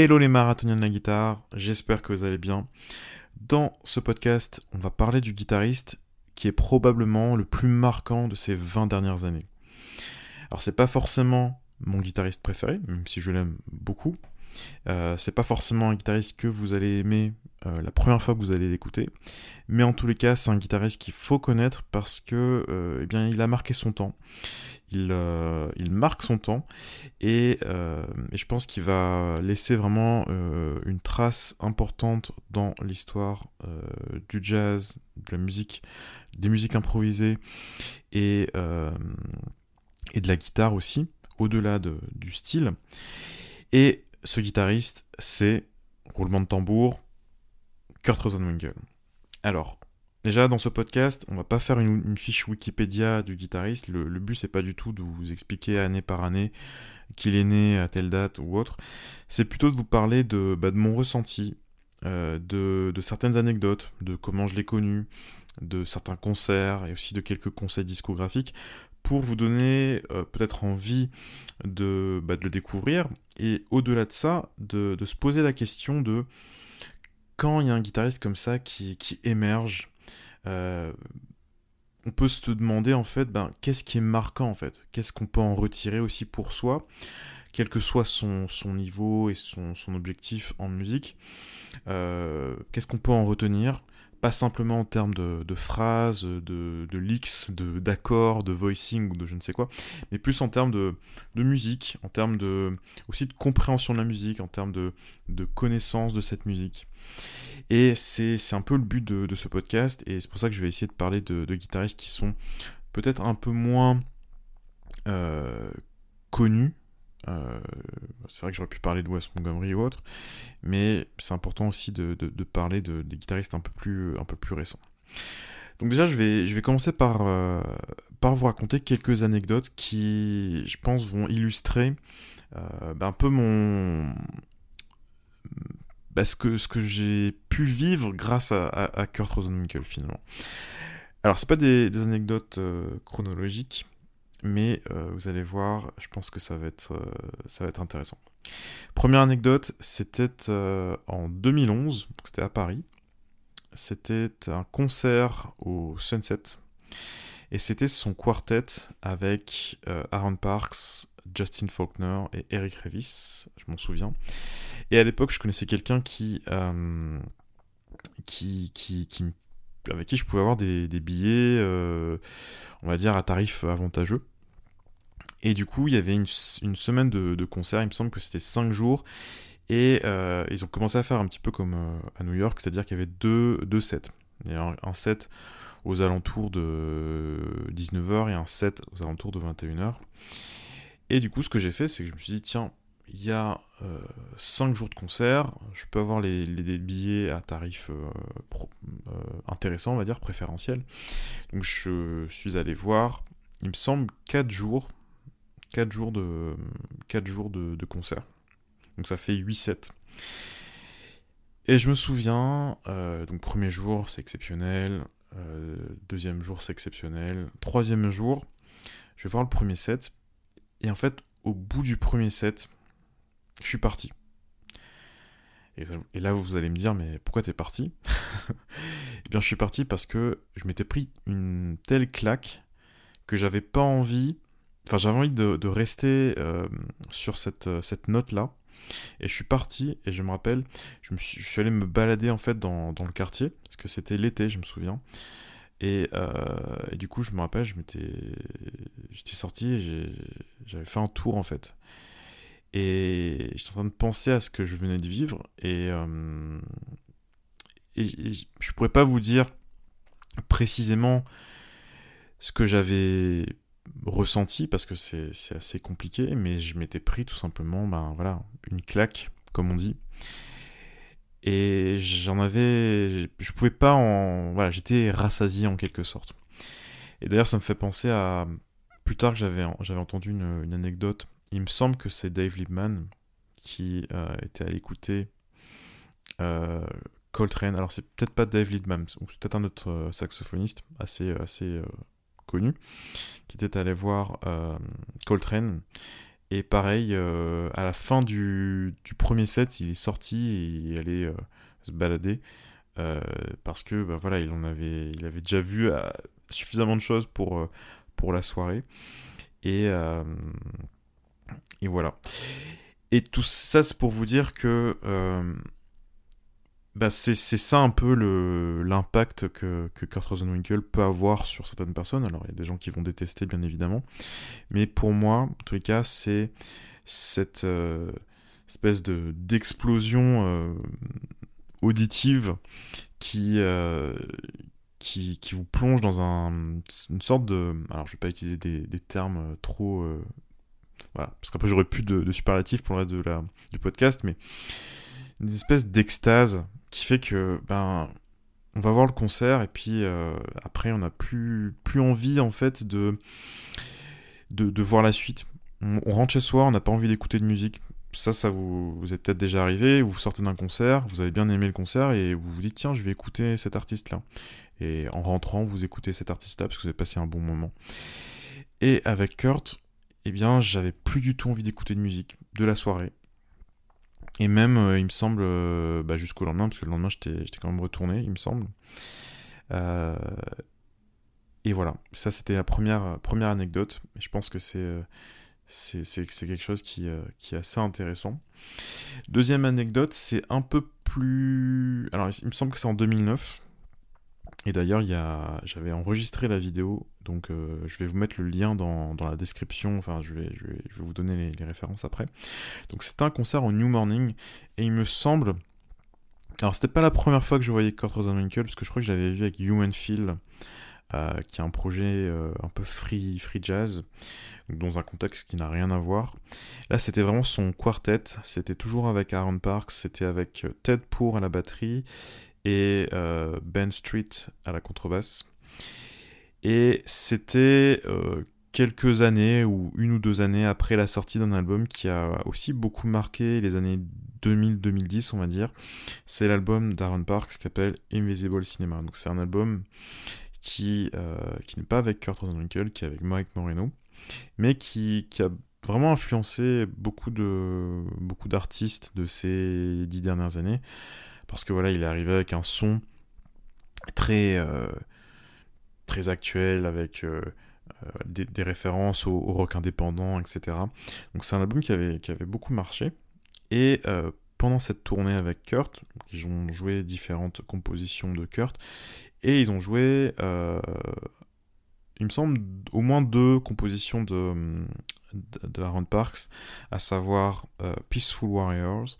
Hello les marathoniens de la guitare, j'espère que vous allez bien. Dans ce podcast, on va parler du guitariste qui est probablement le plus marquant de ces 20 dernières années. Alors c'est pas forcément mon guitariste préféré, même si je l'aime beaucoup. Euh, c'est pas forcément un guitariste que vous allez aimer euh, la première fois que vous allez l'écouter, mais en tous les cas, c'est un guitariste qu'il faut connaître parce que, euh, eh bien, il a marqué son temps. Il, marque son temps et, je pense qu'il va laisser vraiment une trace importante dans l'histoire du jazz, de la musique, des musiques improvisées et, de la guitare aussi, au-delà de, du style. Ce guitariste, c'est, roulement de tambour, Kurt Rosenwinkel. Alors, déjà dans ce podcast, on va pas faire une, fiche Wikipédia du guitariste. Le, but, c'est pas du tout de vous expliquer année par année qu'il est né à telle date ou autre. C'est plutôt de vous parler de, bah, mon ressenti, euh, de, de, certaines anecdotes, de comment je l'ai connu, de certains concerts et aussi de quelques conseils discographiques pour vous donner euh, peut-être envie de, bah, de, le découvrir. Et au-delà de ça, de, se poser la question de quand il y a un guitariste comme ça qui, qui émerge, euh, on peut se demander en fait ben, qu'est-ce qui est marquant en fait, qu'est-ce qu'on peut en retirer aussi pour soi, quel que soit son, son niveau et son, son objectif en musique, euh, qu'est-ce qu'on peut en retenir? Pas simplement en termes de, phrases, de, de d'accords, de, voicing ou de je ne sais quoi, mais plus en termes de, musique, en termes de, aussi de compréhension de la musique, en termes de, connaissance de cette musique. Et c'est un peu le but de, ce podcast, et c'est pour ça que je vais essayer de parler de, guitaristes qui sont peut-être un peu moins euh, connus, euh, c'est vrai que j'aurais pu parler de Wes Montgomery ou autre, mais c'est important aussi de, parler de, des guitaristes un peu plus, récents. Donc déjà, je vais, commencer par, euh, par vous raconter quelques anecdotes qui, je pense, vont illustrer euh, ben, un peu. Ben, ce que, j'ai pu vivre grâce à, à, Kurt Rosenwinkel, finalement. Alors, c'est pas des anecdotes chronologiques, mais euh, vous allez voir, je pense que ça va être, euh, ça va être intéressant. Première anecdote, c'était euh, en 2011, c'était à Paris. C'était un concert au Sunset. Et c'était son quartet avec Aaron Parks, Justin Faulkner et Eric Revis, je m'en souviens. Et à l'époque, je connaissais quelqu'un qui, qui, qui, qui, avec qui je pouvais avoir des, billets, euh, on va dire, à tarif avantageux. Et du coup, il y avait une, semaine de, concert, il me semble que c'était 5 jours. Et euh, ils ont commencé à faire un petit peu comme euh, à New York, c'est-à-dire qu'il y avait deux, sets. Il a un, set aux alentours de 19h et un set aux alentours de 21h. Et du coup, ce que j'ai fait, c'est que je me suis dit, tiens, il y a 5 euh, jours de concert, je peux avoir les, billets à tarif euh, euh, intéressant, on va dire, préférentiel. Donc je suis allé voir, il me semble, 4 jours, 4 jours de, 4 jours de, concert. Donc ça fait 8 sets. Et je me souviens, donc premier jour c'est exceptionnel, deuxième jour c'est exceptionnel, troisième jour, je vais voir le premier set, et en fait au bout du premier set, je suis parti. Et, là, vous allez me dire, mais pourquoi t'es parti Eh bien, je suis parti parce que je m'étais pris une telle claque que j'avais pas envie, enfin, j'avais envie de, rester euh, sur cette, euh, cette note-là. Et je suis parti, et je me rappelle, je, suis, allé me balader en fait dans, le quartier, parce que c'était l'été, je me souviens. Et, euh, du coup, je me rappelle, j'étais sorti et j'avais fait un tour en fait. Et j'étais en train de penser à ce que je venais de vivre. Et, euh, et, je pourrais pas vous dire précisément ce que j'avais ressenti parce que c'est assez compliqué, mais je m'étais pris tout simplement ben, voilà, une claque, comme on dit. Et j'en avais. Je pouvais pas en. Voilà, j'étais rassasié en quelque sorte. Et d'ailleurs, ça me fait penser à. Plus tard, j'avais entendu une, une anecdote il me semble que c'est Dave Liebman qui euh, était à l'écouter euh, Coltrane. Alors c'est peut-être pas Dave Liebman, c'est peut-être un autre euh, saxophoniste assez, connu, qui était allé voir Coltrane. Et pareil, à la fin du, premier set, il est sorti et il allait se balader. parce que bah, voilà, il en avait déjà vu suffisamment de choses pour, pour la soirée. Et, et voilà. Et tout ça, c'est pour vous dire que bah c'est ça un peu l'impact que, que Kurt Rosenwinkel peut avoir sur certaines personnes. Alors il y a des gens qui vont détester bien évidemment, mais pour moi, en tous les cas, c'est cette euh, espèce de d'explosion euh, auditive qui, euh, qui, qui vous plonge dans un, une sorte de... Alors je vais pas utiliser des, des termes trop... parce qu'après j'aurais plus de, de superlatifs pour le reste de la, du podcast, mais une espèce d'extase qui fait que ben on va voir le concert et puis euh, après on n'a plus plus envie en fait de de, voir la suite. On, rentre chez soi, on n'a pas envie d'écouter de musique. Ça, ça vous, vous êtes peut-être déjà arrivé, vous sortez d'un concert, vous avez bien aimé le concert et vous vous dites tiens je vais écouter cet artiste-là. Et en rentrant, vous écoutez cet artiste-là parce que vous avez passé un bon moment. Et avec Kurt, eh bien j'avais plus du tout envie d'écouter de musique de la soirée. Et même, euh, il me semble, euh, bah, jusqu'au lendemain, parce que le lendemain, j'étais quand même retourné, il me semble. Euh, et voilà, ça c'était la première, première anecdote. Je pense que c'est quelque chose qui, qui, est assez intéressant. Deuxième anecdote, c'est un peu plus... Alors, il me semble que c'est en 2009. Et d'ailleurs, j'avais enregistré la vidéo, donc euh, je vais vous mettre le lien dans, la description, enfin je vais, vous donner les, références après. Donc c'était un concert au New Morning, et il me semble... Alors c'était pas la première fois que je voyais Kurt Rosenwinkel, parce que je crois que je l'avais vu avec Human Feel, euh, qui est un projet euh, un peu free, free jazz, dans un contexte qui n'a rien à voir. Là c'était vraiment son quartet, c'était toujours avec Aaron Parks, c'était avec Ted Poor à la batterie, et Ben Street à la contrebasse. Et c'était euh, quelques années ou une ou deux années après la sortie d'un album qui a aussi beaucoup marqué les années 2000-2010 on va dire. C'est l'album d'Aaron Parks qui s'appelle Invisible Cinema. Donc c'est un album qui, euh, qui n'est pas avec Kurt Rosenwinkel, qui est avec Mike Moreno, mais qui, qui a vraiment influencé beaucoup de beaucoup d'artistes de ces dix dernières années parce que voilà, il est arrivé avec un son très, euh, actuel, avec euh, euh, des, références au, rock indépendant, etc. Donc c'est un album qui avait, qui avait beaucoup marché. Et pendant cette tournée avec Kurt, ils ont joué différentes compositions de Kurt, et ils ont joué, il me semble, au moins deux compositions de, de Aaron Parks, à savoir Peaceful Warriors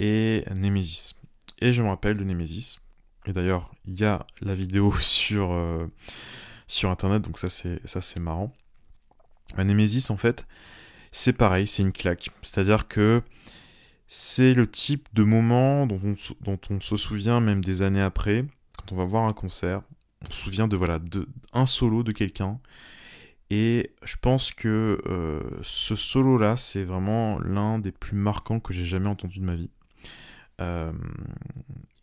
et Nemesis. Et je me rappelle de Nemesis. Et d'ailleurs, il y a la vidéo sur, euh, sur internet, donc ça c'est, ça c'est marrant. Nemesis, en fait, c'est pareil, c'est une claque. C'est-à-dire que c'est le type de moment dont on, dont on, se souvient même des années après, quand on va voir un concert. On se souvient de voilà de un solo de quelqu'un. Et je pense que euh, ce solo-là, c'est vraiment l'un des plus marquants que j'ai jamais entendu de ma vie. Euh,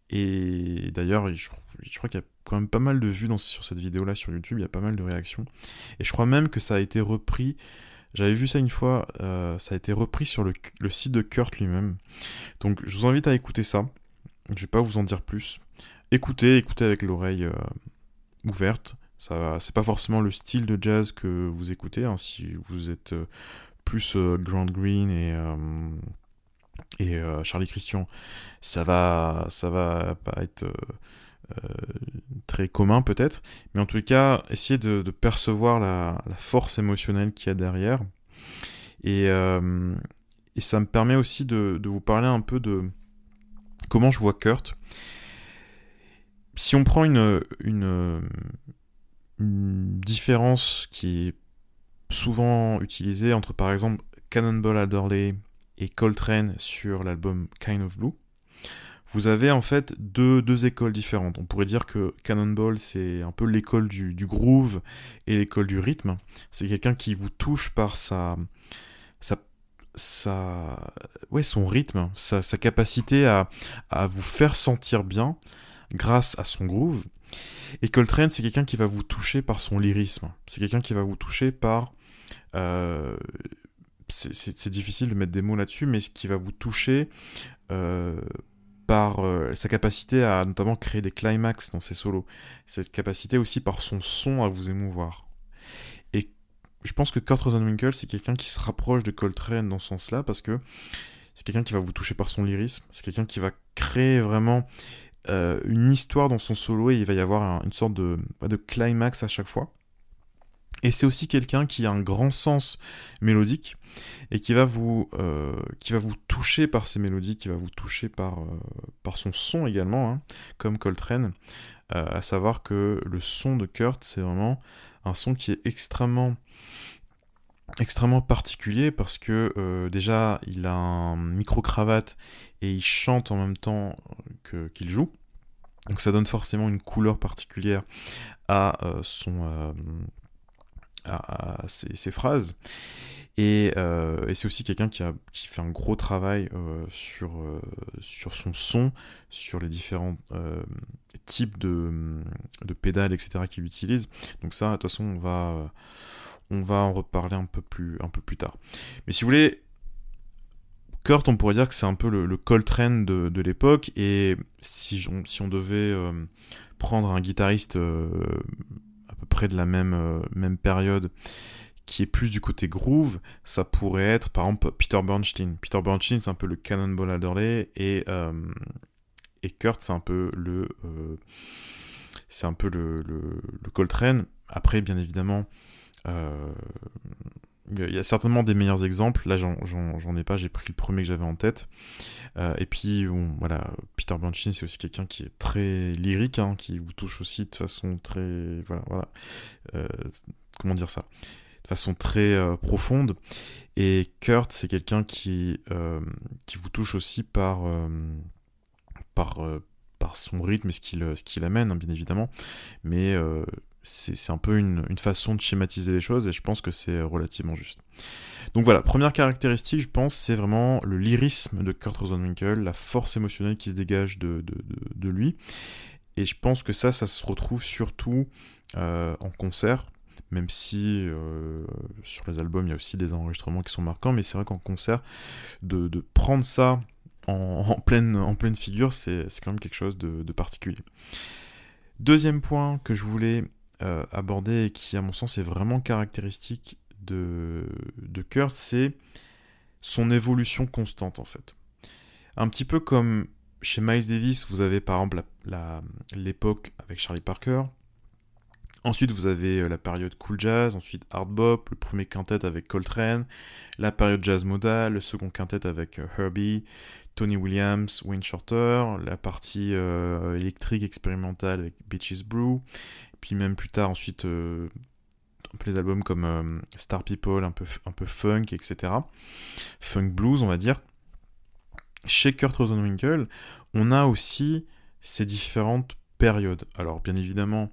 et d'ailleurs, je, crois qu'il y a quand même pas mal de vues sur cette vidéo-là sur YouTube, il y a pas mal de réactions. Et je crois même que ça a été repris, j'avais vu ça une fois, euh, ça a été repris sur le, site de Kurt lui-même. Donc je vous invite à écouter ça, je vais pas vous en dire plus. Écoutez, écoutez avec l'oreille euh, ouverte. Ça, c'est pas forcément le style de jazz que vous écoutez, hein, si vous êtes plus Grand Green et et euh, Charlie Christian, ça va, ça va pas être euh, euh, très commun peut-être, mais en tout cas, essayez de, percevoir la, force émotionnelle qu'il y a derrière. Et, ça me permet aussi de, vous parler un peu de comment je vois Kurt. Si on prend une, une, une différence qui est souvent utilisée entre par exemple Cannonball Adderley et Coltrane sur l'album Kind of Blue, vous avez en fait deux, deux, écoles différentes. On pourrait dire que Cannonball, c'est un peu l'école du, groove et l'école du rythme. C'est quelqu'un qui vous touche par sa, sa, ouais, son rythme, sa, sa capacité à, à, vous faire sentir bien grâce à son groove. Et Coltrane, c'est quelqu'un qui va vous toucher par son lyrisme. C'est quelqu'un qui va vous toucher par euh, c'est difficile de mettre des mots là-dessus, mais ce qui va vous toucher par sa capacité à notamment créer des climax dans ses solos, cette capacité aussi par son son à vous émouvoir. Et je pense que Kurt Rosenwinkel, c'est quelqu'un qui se rapproche de Coltrane dans ce sens-là, parce que c'est quelqu'un qui va vous toucher par son lyrisme, c'est quelqu'un qui va créer vraiment une histoire dans son solo et il va y avoir une sorte de climax à chaque fois. Et c'est aussi quelqu'un qui a un grand sens mélodique et qui va vous, euh, qui va vous toucher par ses mélodies, qui va vous toucher par, euh, par son son également, hein, comme Coltrane. Euh, à savoir que le son de Kurt, c'est vraiment un son qui est extrêmement extrêmement particulier parce que déjà il a un micro cravate et il chante en même temps qu'il joue donc ça donne forcément une couleur particulière à son à, ces, phrases. Euh, et, c'est aussi quelqu'un qui, fait un gros travail euh, sur, euh, sur son son, sur les différents types de, de pédales, etc. qu'il utilise. Donc ça, de toute façon, on va, on va en reparler un peu, plus, un peu plus tard. Mais si vous voulez, Kurt, on pourrait dire que c'est un peu le, le Coltrane de, de l'époque. Et si si on devait prendre un guitariste près de la même, euh, même période, qui est plus du côté groove, ça pourrait être par exemple Peter Bernstein. Peter Bernstein, c'est un peu le Cannonball Adderley et, euh, et Kurt, c'est un peu le. Euh, c'est un peu le, le, Coltrane. Après, bien évidemment, il y a certainement des meilleurs exemples. Là, j'en ai pas, j'ai pris le premier que j'avais en tête. Euh, et puis, voilà, Peter Bernstein, c'est aussi quelqu'un qui est très lyrique, hein, qui vous touche aussi de façon très. Voilà, voilà. Euh, comment dire ça? De façon très euh, profonde. Et Kurt, c'est quelqu'un qui, qui vous touche aussi par. par par son rythme et ce qu'il ce qu'il amène, hein, bien évidemment. Mais c'est un peu une, façon de schématiser les choses et je pense que c'est relativement juste. Donc voilà, première caractéristique, je pense, c'est vraiment le lyrisme de Kurt Rosenwinkel, la force émotionnelle qui se dégage de, lui. Et je pense que ça, ça se retrouve surtout euh, en concert, même si euh, sur les albums, il y a aussi des enregistrements qui sont marquants, mais c'est vrai qu'en concert, de, prendre ça en, pleine, en pleine figure, c'est quand même quelque chose de, particulier. Deuxième point que je voulais euh, abordé et qui, à mon sens, est vraiment caractéristique de, de Kurt, c'est son évolution constante, en fait. Un petit peu comme chez Miles Davis, vous avez par exemple l'époque avec Charlie Parker. Ensuite, vous avez euh, la période cool jazz, ensuite hard bop, le premier quintet avec Coltrane, la période jazz modal, le second quintet avec euh, Herbie, Tony Williams, Wayne Shorter, la partie électrique expérimentale avec Beaches Brew, puis même plus tard ensuite euh, les albums comme euh, Star People, un peu, un peu funk, etc. Funk blues, on va dire. Chez Kurt Rosenwinkel, on a aussi ces différentes périodes. Alors, bien évidemment,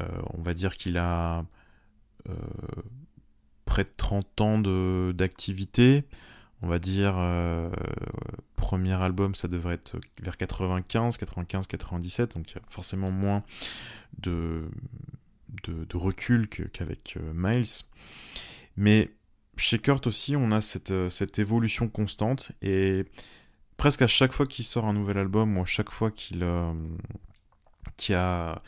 euh, on va dire qu'il a près de 30 ans d'activité. On va dire, premier album, ça devrait être vers 95, 95, 97, donc il y a forcément moins de, recul qu'avec euh, Miles. Mais chez Kurt aussi, on a cette, euh, cette évolution constante et presque à chaque fois qu'il sort un nouvel album ou à chaque fois qu'il euh, a,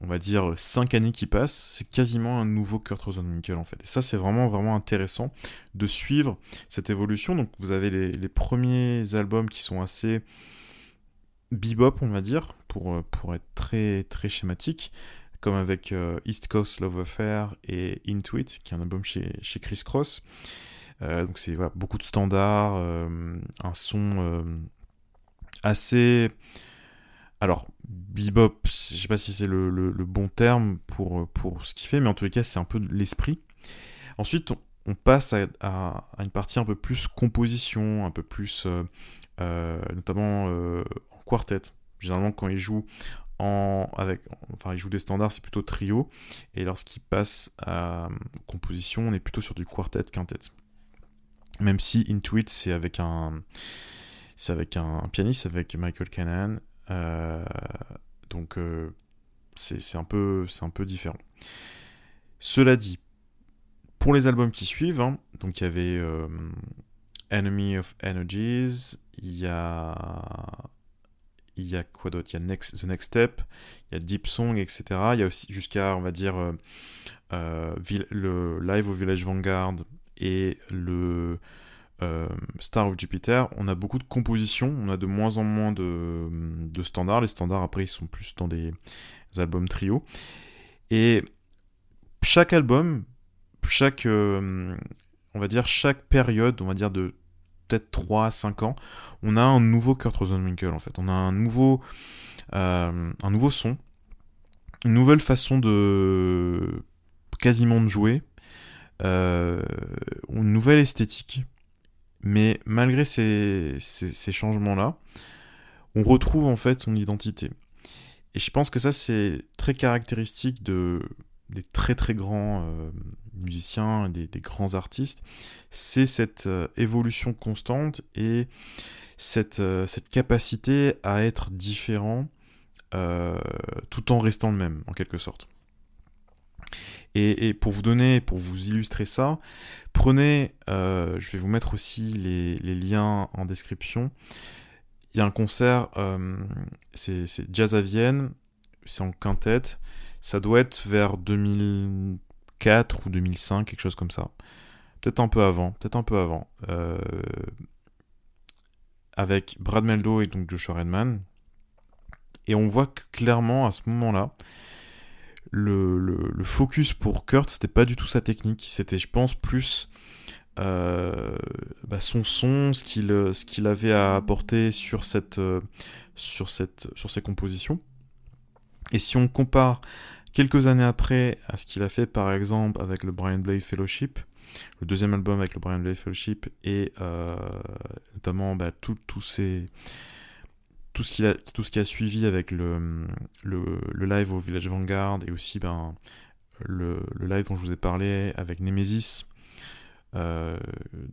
on va dire, 5 années qui passent, c'est quasiment un nouveau Kurt Rosenwinkel en fait. Et ça, c'est vraiment, vraiment intéressant de suivre cette évolution. Donc, vous avez les, premiers albums qui sont assez bebop, on va dire, pour, euh, être très, très schématique, comme avec euh, East Coast Love Affair et Into It, qui est un album chez, chez Chris Cross. Euh, donc c'est beaucoup de standards, un son assez... Alors, bebop, je sais pas si c'est le, bon terme pour, ce qu'il fait, mais en tous les cas, c'est un peu l'esprit. Ensuite, on, passe à, une partie un peu plus composition, un peu plus, notamment en quartet. Généralement, quand il joue en, avec, enfin, il joue des standards, c'est plutôt trio. Et lorsqu'il passe à composition, on est plutôt sur du quartet, quintet. Même si Intuit, c'est avec un, c'est avec un, pianiste, avec Michael Canan. Euh, donc, euh, c'est un peu, un peu différent. Cela dit, Pour les albums qui suivent, hein, donc il y avait Enemy of Energies, il y a y a quoi d'autre? Il y a The Next Step, il y a Deep Song, etc. Il y a aussi jusqu'à, on va dire, euh, euh, le Live au Village Vanguard et le euh, Star of Jupiter. On a beaucoup de compositions, on a de moins en moins de, standards. Les standards, après, ils sont plus dans des albums trio. Et chaque album, chaque, on va dire, chaque période, on va dire, de peut-être 3 à 5 ans, on a un nouveau Kurt Rosenwinkel en fait. On a un nouveau, euh, son, une nouvelle façon de quasiment de jouer, euh, une nouvelle esthétique. Mais malgré ces, changements-là, on retrouve en fait son identité. Et je pense que ça, c'est très caractéristique de, des très très grands euh, musiciens, des, grands artistes, c'est cette euh, évolution constante et euh, cette capacité à être différent tout en restant le même, en quelque sorte. Et, pour vous donner, pour vous illustrer ça, prenez, je vais vous mettre aussi les, liens en description. Il y a un concert, c'est Jazz à Vienne, c'est en quintette, ça doit être vers 2004 ou 2005, quelque chose comme ça. Peut-être un peu avant, peut-être un peu avant. Euh, avec Brad Meldo et donc Joshua Redman. Et on voit clairement à ce moment-là, le, focus pour Kurt, c'était pas du tout sa technique, c'était, je pense, plus euh, bah, son son, ce qu'il ce avait à apporter sur cette, euh, sur cette, sur ses compositions. Et si on compare Quelques années après, à ce qu'il a fait par exemple avec le Brian Blade Fellowship, le deuxième album avec le Brian Blade Fellowship, et euh, notamment bah, tout, ces, tout, ce qui a suivi avec le, le, live au Village Vanguard, et aussi ben, le, live dont je vous ai parlé avec Nemesis, euh,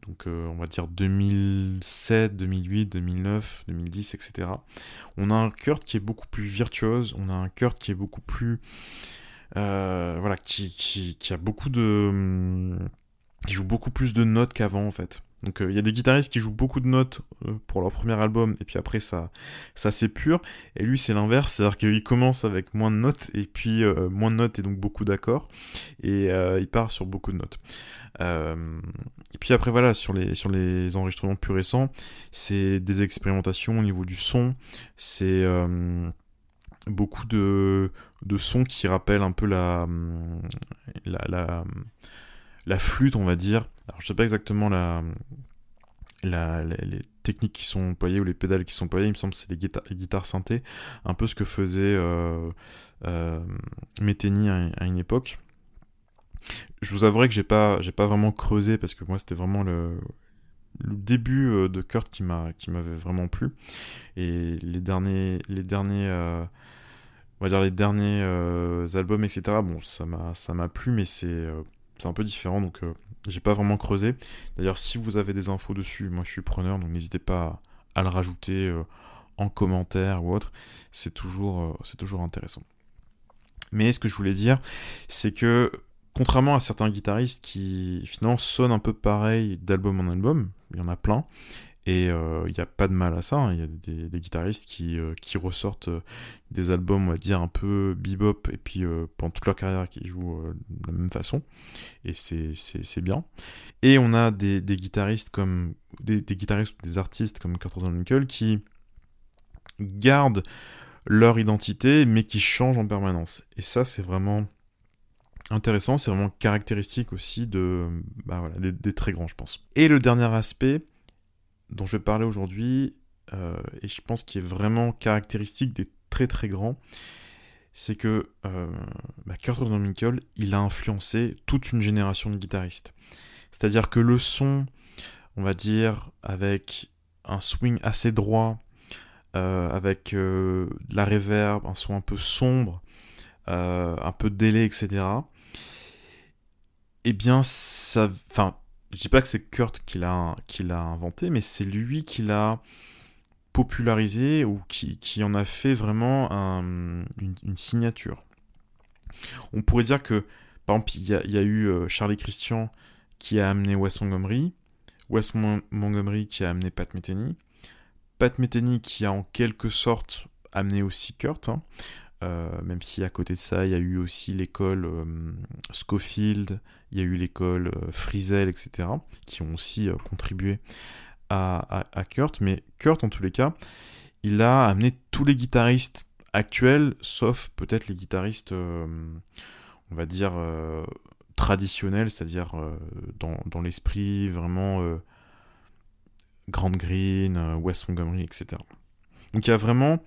donc euh, on va dire 2007, 2008, 2009, 2010, etc. On a un Kurt qui est beaucoup plus virtuose, on a un Kurt qui est beaucoup plus... Euh, voilà, qui, qui, a beaucoup de... qui joue beaucoup plus de notes qu'avant en fait. Donc il y a des guitaristes qui jouent beaucoup de notes pour leur premier album et puis après ça, ça pur. Et lui c'est l'inverse, c'est-à-dire qu'il commence avec moins de notes et puis moins de notes et donc beaucoup d'accords. Et il part sur beaucoup de notes. Euh, et puis après voilà, sur les, sur les enregistrements plus récents, c'est des expérimentations au niveau du son, c'est euh, beaucoup de, de sons qui rappellent un peu la, la, la, flûte, on va dire. Alors je sais pas exactement la, la, les techniques qui sont employées ou les pédales qui sont employées, il me semble que c'est les, guitares, les guitares synthé, un peu ce que faisait euh, euh à, une époque. Je vous avouerai que j'ai pas, pas vraiment creusé parce que moi c'était vraiment le, début euh, de Kurt qui qui m'avait vraiment plu. Et les derniers, euh, albums, etc. Bon, ça m'a plu, mais c'est, c'est un peu différent, donc j'ai pas vraiment creusé. D'ailleurs, si vous avez des infos dessus, moi je suis preneur, donc n'hésitez pas à, le rajouter en commentaire ou autre. C'est toujours, c'est toujours intéressant. Mais ce que je voulais dire, c'est que contrairement à certains guitaristes qui finalement sonnent un peu pareil d'album en album, il y en a plein, et euh, il n'y a pas de mal à ça, hein. il y a des, guitaristes qui, euh, qui ressortent euh, des albums, on va dire, un peu bebop, et puis pendant toute leur carrière qui jouent de la même façon, et c'est bien. Et on a des, guitaristes comme des, guitaristes ou des artistes comme Kurt Rosenwinkel qui gardent leur identité, mais qui changent en permanence. Et ça, c'est vraiment intéressant, c'est vraiment caractéristique aussi de, bah voilà, des, très grands, je pense. Et le dernier aspect dont je vais parler aujourd'hui, euh, et je pense qu'il est vraiment caractéristique des très très grands, c'est que euh, bah, Kurt il a influencé toute une génération de guitaristes. C'est-à-dire que le son, on va dire, avec un swing assez droit, euh, avec euh, de la reverb, un son un peu sombre, un peu délai, etc eh bien, ça. Enfin, je dis pas que c'est Kurt qui l'a, inventé, mais c'est lui qui l'a popularisé ou qui, en a fait vraiment une, signature. On pourrait dire que Par exemple, il y, a eu Charlie Christian qui a amené Wes Montgomery, Wes Montgomery qui a amené Pat Metheny, Pat Metheny qui a en quelque sorte amené aussi Kurt, hein. même si à côté de ça, il y a eu aussi l'école Schofield, il y a eu l'école Frizel, etc., qui ont aussi contribué à, Kurt. Mais Kurt, en tous les cas, il a amené tous les guitaristes actuels, sauf peut-être les guitaristes, euh, on va dire, euh, traditionnels, c'est-à-dire euh, dans, l'esprit vraiment Grand Green, West Montgomery, etc. Donc il y a vraiment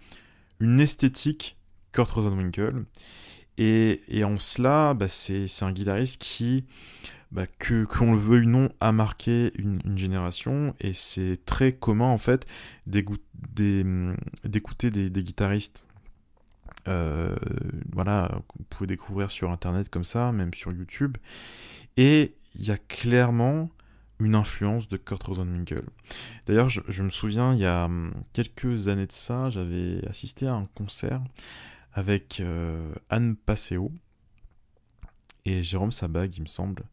une esthétique Kurt Rosenwinkel. Et, en cela, bah, c'est un guitariste qui bah, que qu'on le veuille ou non, a marqué une, génération et c'est très commun en fait d'écouter des, guitaristes. Euh, voilà, vous pouvez découvrir sur internet comme ça, même sur YouTube. Et il y a clairement une influence de Kurt Rosenwinkel. D'ailleurs, je, me souviens, il y a hum, quelques années de ça, j'avais assisté à un concert avec euh, Anne Passeo, et Jérôme Sabag, il me semble.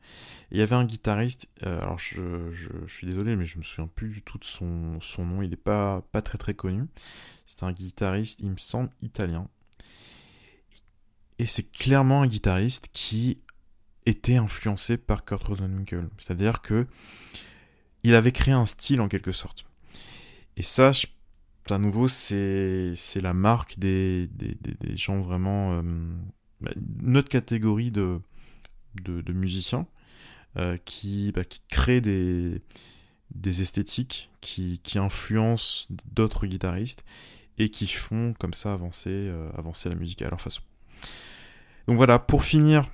il y avait un guitariste, euh, alors je, suis désolé, mais je me souviens plus du tout de son, son nom, il n'est pas, pas très très connu. C'est un guitariste, il me semble, italien. Et c'est clairement un guitariste qui était influencé par Kurt Rosenwinkel. C'est-à-dire que il avait créé un style en quelque sorte. Et ça, à nouveau, c'est la marque des, gens vraiment... Euh, bah, notre catégorie de, musiciens euh, qui, bah, qui créent des, esthétiques, qui, influencent d'autres guitaristes et qui font comme ça avancer, euh, avancer la musique à leur façon. Donc voilà, pour finir,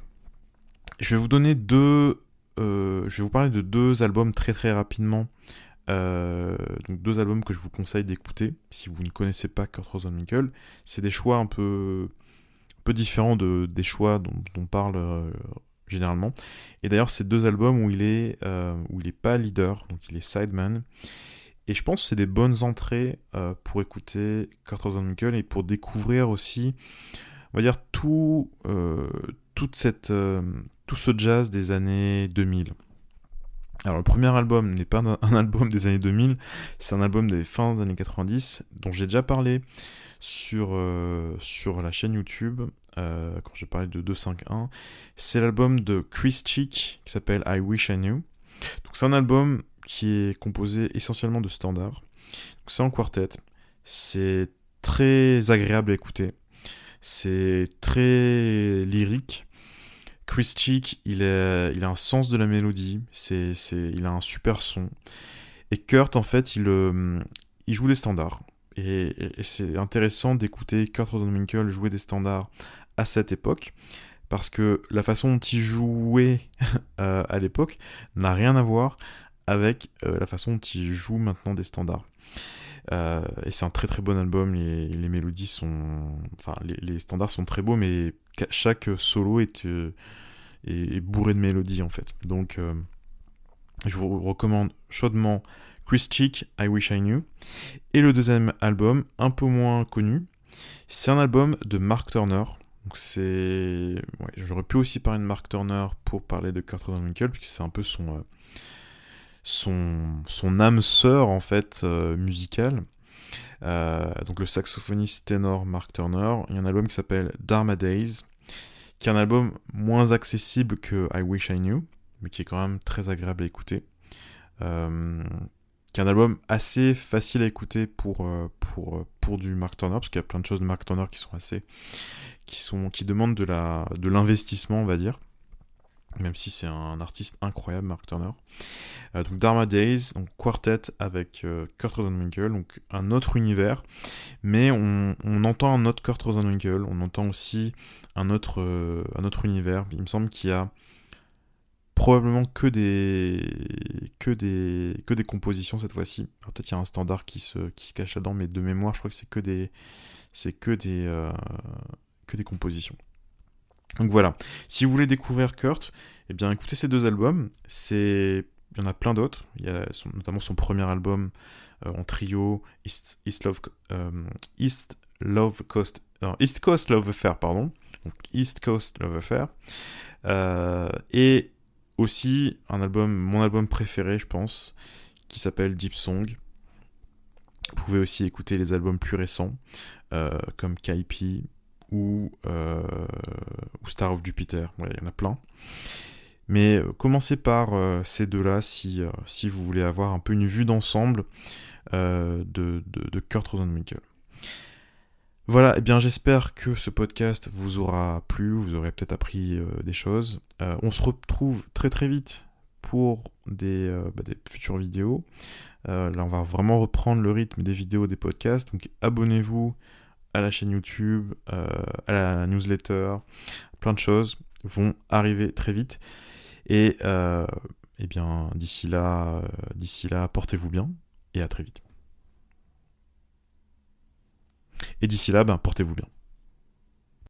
je vais vous donner deux. Je vais vous parler de deux albums très très rapidement. Donc deux albums que je vous conseille d'écouter si vous ne connaissez pas Kurt Rosenwinkel. C'est des choix un peu, un peu différents de, des choix dont, dont parle généralement. Et d'ailleurs, c'est deux albums où il est, euh, où il est pas leader, donc il est sideman. Et je pense que c'est des bonnes entrées euh, pour écouter Kurt Rosenwinkel et pour découvrir aussi, on va dire, tout, euh, toute cette, tout ce jazz des années 2000. Alors le premier album n'est pas un album des années 2000, c'est un album des fins des années 90 dont j'ai déjà parlé sur, sur la chaîne YouTube euh, quand je parlais de 251, c'est l'album de Chris Cheek qui s'appelle I Wish I Knew. Donc c'est un album qui est composé essentiellement de standards. C'est en quartet. C'est très agréable à écouter. C'est très lyrique. Chris Cheek, il, a un sens de la mélodie. C'est, il a un super son. Et Kurt, en fait, il, euh, joue des standards. Et, c'est intéressant d'écouter Kurt Rosenwinkel jouer des standards à cette époque, parce que la façon dont il jouait euh, à l'époque n'a rien à voir avec euh, la façon dont il joue maintenant des standards. Et c'est un très très bon album, les mélodies sont... Enfin, les, standards sont très beaux, mais chaque solo est, est, bourré de mélodies en fait. Donc je vous recommande chaudement Chris Cheek, I Wish I Knew. Et le deuxième album, un peu moins connu, c'est un album de Mark Turner, donc c'est... J'aurais pu aussi parler de Mark Turner pour parler de Kurt Winkle, puisque c'est un peu son, euh, son, son âme sœur, en fait, euh, musicale. Euh, donc le saxophoniste ténor Mark Turner. Il y a un album qui s'appelle Dharma Days, qui est un album moins accessible que I Wish I Knew, mais qui est quand même très agréable à écouter. qui est un album assez facile à écouter pour, pour, du Mark Turner, parce qu'il y a plein de choses de Mark Turner qui sont assez, qui, sont, qui demandent de l'investissement, on va dire. Même si c'est un artiste incroyable, Mark Turner. Euh, donc Dharma Days, donc quartet avec euh, Kurt Rosenwinkel, donc un autre univers. Mais on, on, entend un autre Kurt Rosenwinkel, on entend aussi un autre, euh, un autre univers. Il me semble qu'il y a probablement que des que des que des compositions cette fois-ci. Peut-être il y a un standard qui se qui se cache là-dedans, mais de mémoire, je crois que c'est que des c'est que des que des compositions. Donc voilà, si vous voulez découvrir Kurt, eh bien écoutez ces deux albums, c'est il y en a plein d'autres, il y a notamment son premier album euh, en trio East, Love, euh, Love Coast East Coast Love Affair pardon. East Coast Love Affair. et aussi un album, mon album préféré, je pense, qui s'appelle Deep Song. Vous pouvez aussi écouter les albums plus récents, comme Kaipi ou, ou, Star of Jupiter. il y en a plein. Mais euh, commencez par euh, ces deux-là si, euh, si vous voulez avoir un peu une vue d'ensemble de, de, de, Kurt Rosenwinkel. Voilà, eh bien j'espère que ce podcast vous aura plu, vous aurez peut-être appris des choses. on se retrouve très très vite pour des, bah, des futures vidéos. là, on va vraiment reprendre le rythme des vidéos, des podcasts. Donc abonnez-vous à la chaîne YouTube, à la newsletter. Plein de choses vont arriver très vite. Et euh, eh bien, d'ici là, euh, d'ici là, portez-vous bien et à très vite. Et d'ici là, ben, portez-vous bien.